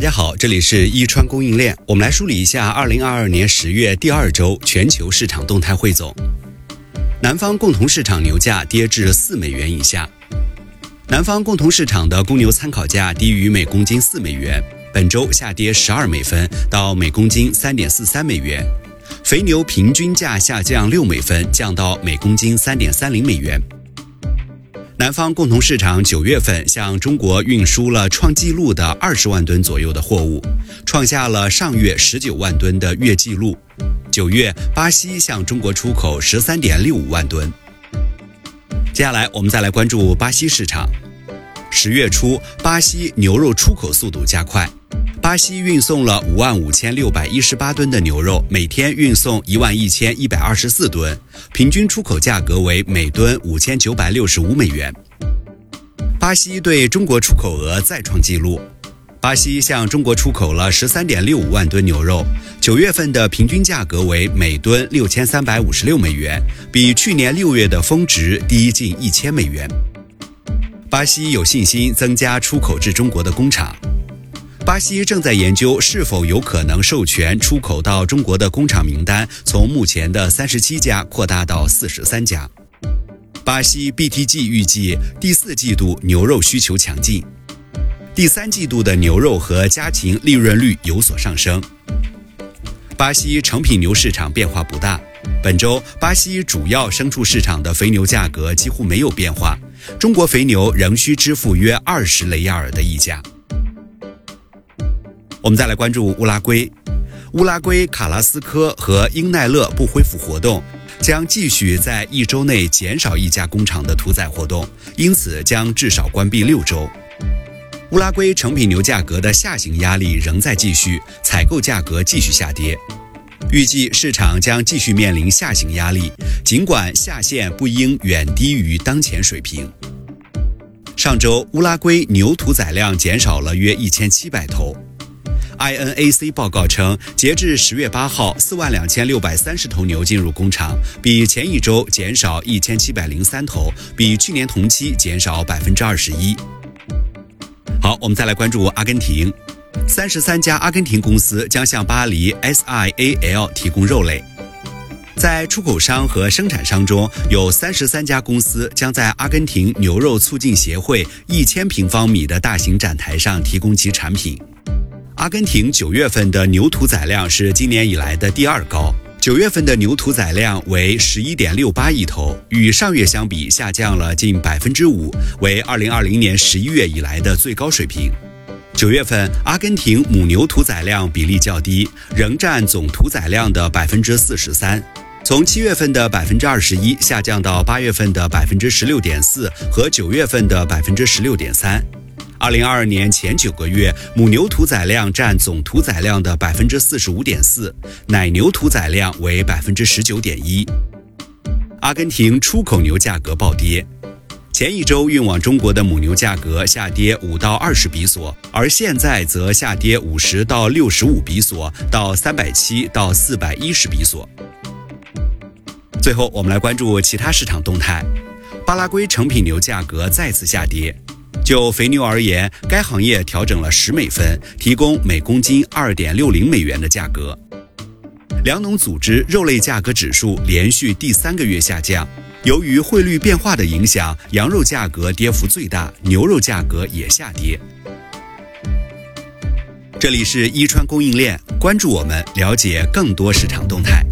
大家好，这里是伊川供应链。我们来梳理一下二零二二年十月第二周全球市场动态汇总。南方共同市场牛价跌至四美元以下。南方共同市场的公牛参考价低于每公斤四美元，本周下跌十二美分到每公斤三点四三美元。肥牛平均价下降六美分，降到每公斤三点三零美元。南方共同市场九月份向中国运输了创纪录的二十万吨左右的货物，创下了上月十九万吨的月纪录。九月，巴西向中国出口十三点六五万吨。接下来，我们再来关注巴西市场。十月初，巴西牛肉出口速度加快。巴西运送了五万五千六百一十八吨的牛肉，每天运送一万一千一百二十四吨，平均出口价格为每吨五千九百六十五美元。巴西对中国出口额再创纪录，巴西向中国出口了十三点六五万吨牛肉，九月份的平均价格为每吨六千三百五十六美元，比去年六月的峰值低近一千美元。巴西有信心增加出口至中国的工厂。巴西正在研究是否有可能授权出口到中国的工厂名单，从目前的三十七家扩大到四十三家。巴西 BTG 预计第四季度牛肉需求强劲，第三季度的牛肉和家禽利润率有所上升。巴西成品牛市场变化不大，本周巴西主要牲畜市场的肥牛价格几乎没有变化，中国肥牛仍需支付约二十雷亚尔的溢价。我们再来关注乌拉圭，乌拉圭卡拉斯科和英奈勒不恢复活动，将继续在一周内减少一家工厂的屠宰活动，因此将至少关闭六周。乌拉圭成品牛价格的下行压力仍在继续，采购价格继续下跌，预计市场将继续面临下行压力，尽管下限不应远低于当前水平。上周乌拉圭牛屠宰量减少了约一千七百头。INAC 报告称，截至十月八号，四万两千六百三十头牛进入工厂，比前一周减少一千七百零三头，比去年同期减少百分之二十一。好，我们再来关注阿根廷，三十三家阿根廷公司将向巴黎 SIAL 提供肉类。在出口商和生产商中，有三十三家公司将在阿根廷牛肉促进协会一千平方米的大型展台上提供其产品。阿根廷九月份的牛屠宰量是今年以来的第二高。九月份的牛屠宰量为十一点六八亿头，与上月相比下降了近百分之五，为二零二零年十一月以来的最高水平。九月份阿根廷母牛屠宰量比例较低，仍占总屠宰量的百分之四十三，从七月份的百分之二十一下降到八月份的百分之十六点四和九月份的百分之十六点三。二零二二年前九个月，母牛屠宰量占总屠宰量的百分之四十五点四，奶牛屠宰量为百分之十九点一。阿根廷出口牛价格暴跌，前一周运往中国的母牛价格下跌五到二十比索，而现在则下跌五十到六十五比索，到三百七到四百一十比索。最后，我们来关注其他市场动态，巴拉圭成品牛价格再次下跌。就肥牛而言，该行业调整了十美分，提供每公斤二点六零美元的价格。粮农组织肉类价格指数连续第三个月下降，由于汇率变化的影响，羊肉价格跌幅最大，牛肉价格也下跌。这里是伊川供应链，关注我们，了解更多市场动态。